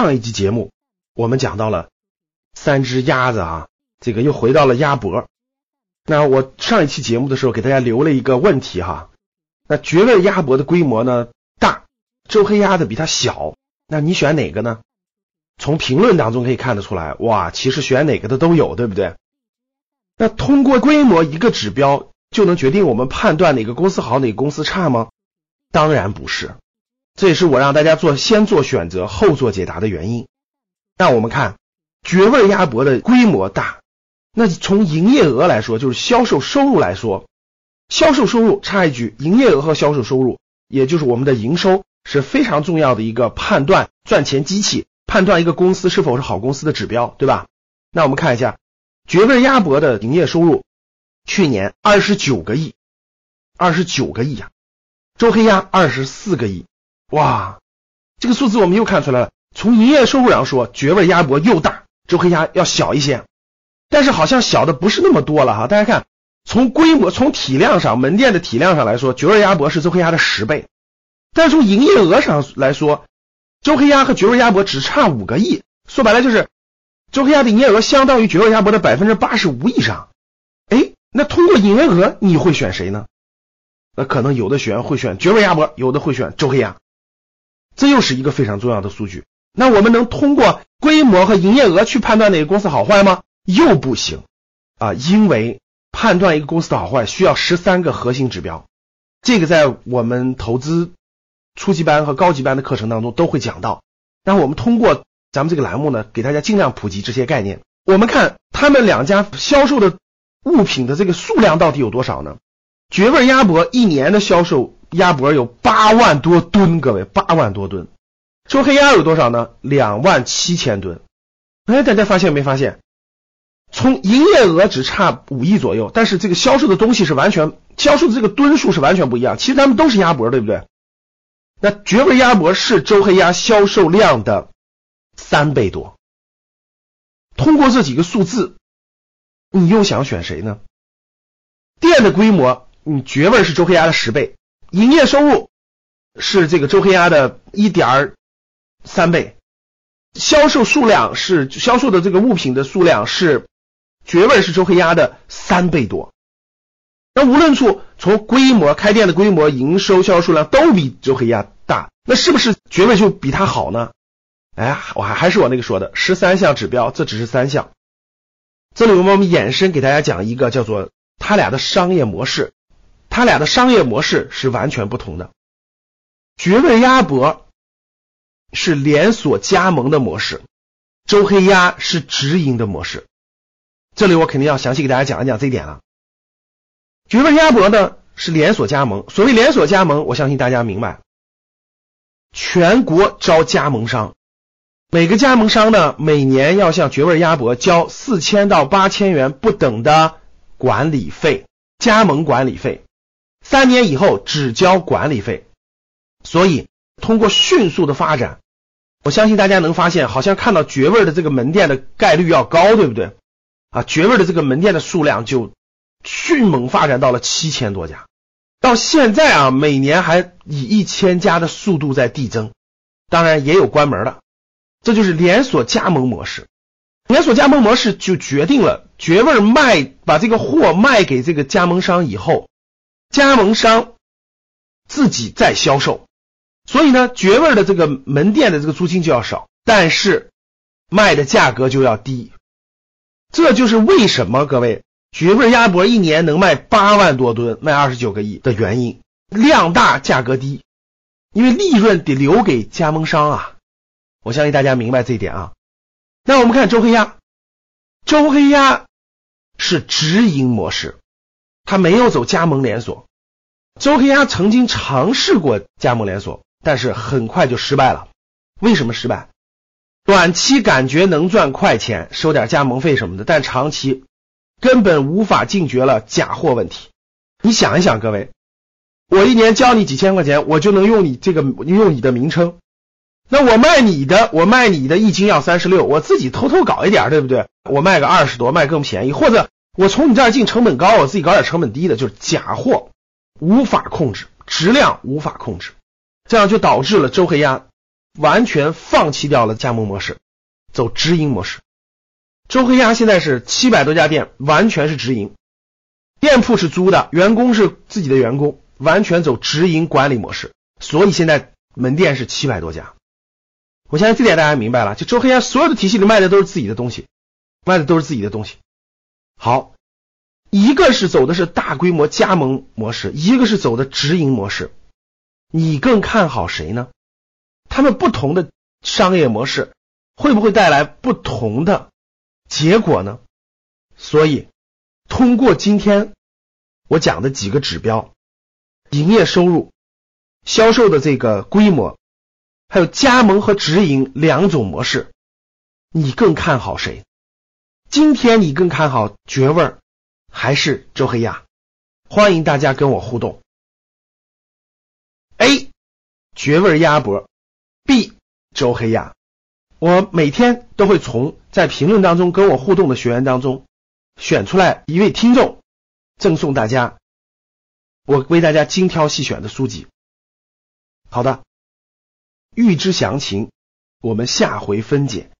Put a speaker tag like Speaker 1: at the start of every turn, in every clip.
Speaker 1: 上一集节目我们讲到了三只鸭子啊，这个又回到了鸭脖。那我上一期节目的时候给大家留了一个问题哈，那绝味鸭脖的规模呢大，周黑鸭的比它小，那你选哪个呢？从评论当中可以看得出来，哇，其实选哪个的都有，对不对？那通过规模一个指标就能决定我们判断哪个公司好，哪个公司差吗？当然不是。这也是我让大家做先做选择后做解答的原因。那我们看绝味鸭脖的规模大，那从营业额来说，就是销售收入来说，销售收入插一句，营业额和销售收入，也就是我们的营收是非常重要的一个判断赚钱机器，判断一个公司是否是好公司的指标，对吧？那我们看一下绝味鸭脖的营业收入，去年二十九个亿，二十九个亿呀，周黑鸭二十四个亿。哇，这个数字我们又看出来了。从营业收入上说，绝味鸭脖又大，周黑鸭要小一些，但是好像小的不是那么多了哈。大家看，从规模、从体量上，门店的体量上来说，绝味鸭脖是周黑鸭的十倍，但是从营业额上来说，周黑鸭和绝味鸭脖只差五个亿。说白了就是，周黑鸭的营业额相当于绝味鸭脖的百分之八十五以上。哎，那通过营业额，你会选谁呢？那可能有的选会选绝味鸭脖，有的会选周黑鸭。这又是一个非常重要的数据。那我们能通过规模和营业额去判断哪个公司好坏吗？又不行啊，因为判断一个公司的好坏需要十三个核心指标。这个在我们投资初级班和高级班的课程当中都会讲到。那我们通过咱们这个栏目呢，给大家尽量普及这些概念。我们看他们两家销售的物品的这个数量到底有多少呢？绝味鸭脖一年的销售。鸭脖有八万多吨，各位八万多吨。周黑鸭有多少呢？两万七千吨。哎，大家发现没发现？从营业额只差五亿左右，但是这个销售的东西是完全销售的这个吨数是完全不一样。其实他们都是鸭脖，对不对？那绝味鸭脖是周黑鸭销售量的三倍多。通过这几个数字，你又想选谁呢？店的规模，你绝味是周黑鸭的十倍。营业收入是这个周黑鸭的一点三倍，销售数量是销售的这个物品的数量是绝味是周黑鸭的三倍多。那无论处从规模、开店的规模、营收、销售量都比周黑鸭大，那是不是绝味就比它好呢？哎，我还还是我那个说的十三项指标，这只是三项。这里我们延伸给大家讲一个叫做他俩的商业模式。他俩的商业模式是完全不同的。绝味鸭脖是连锁加盟的模式，周黑鸭是直营的模式。这里我肯定要详细给大家讲一讲这一点了。绝味鸭脖呢是连锁加盟，所谓连锁加盟，我相信大家明白，全国招加盟商，每个加盟商呢每年要向绝味鸭脖交四千到八千元不等的管理费，加盟管理费。三年以后只交管理费，所以通过迅速的发展，我相信大家能发现，好像看到绝味的这个门店的概率要高，对不对？啊，绝味的这个门店的数量就迅猛发展到了七千多家，到现在啊，每年还以一千家的速度在递增，当然也有关门的，这就是连锁加盟模式。连锁加盟模式就决定了绝味卖把这个货卖给这个加盟商以后。加盟商自己在销售，所以呢，绝味的这个门店的这个租金就要少，但是卖的价格就要低。这就是为什么各位绝味鸭脖一年能卖八万多吨，卖二十九个亿的原因，量大价格低，因为利润得留给加盟商啊。我相信大家明白这一点啊。那我们看周黑鸭，周黑鸭是直营模式，他没有走加盟连锁。周黑鸭曾经尝试过加盟连锁，但是很快就失败了。为什么失败？短期感觉能赚快钱，收点加盟费什么的，但长期根本无法禁绝了假货问题。你想一想，各位，我一年交你几千块钱，我就能用你这个用你的名称，那我卖你的，我卖你的一斤要三十六，我自己偷偷搞一点，对不对？我卖个二十多，卖更便宜，或者我从你这儿进成本高，我自己搞点成本低的，就是假货。无法控制质量，无法控制，这样就导致了周黑鸭完全放弃掉了加盟模式，走直营模式。周黑鸭现在是七百多家店，完全是直营，店铺是租的，员工是自己的员工，完全走直营管理模式。所以现在门店是七百多家。我相信这点大家明白了，就周黑鸭所有的体系里卖的都是自己的东西，卖的都是自己的东西。好。一个是走的是大规模加盟模式，一个是走的直营模式，你更看好谁呢？他们不同的商业模式会不会带来不同的结果呢？所以，通过今天我讲的几个指标，营业收入、销售的这个规模，还有加盟和直营两种模式，你更看好谁？今天你更看好绝味儿？还是周黑鸭，欢迎大家跟我互动。A 绝味鸭脖，B 周黑鸭。我每天都会从在评论当中跟我互动的学员当中选出来一位听众，赠送大家我为大家精挑细选的书籍。好的，预知详情，我们下回分解。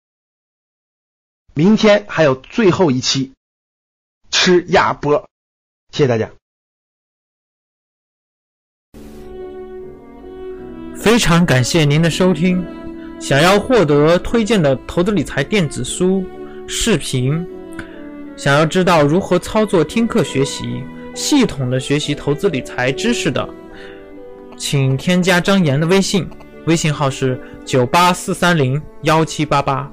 Speaker 1: 明天还有最后一期。吃鸭脖，谢谢大家。
Speaker 2: 非常感谢您的收听。想要获得推荐的投资理财电子书、视频，想要知道如何操作听课学习，系统的学习投资理财知识的，请添加张岩的微信，微信号是九八四三零幺七八八，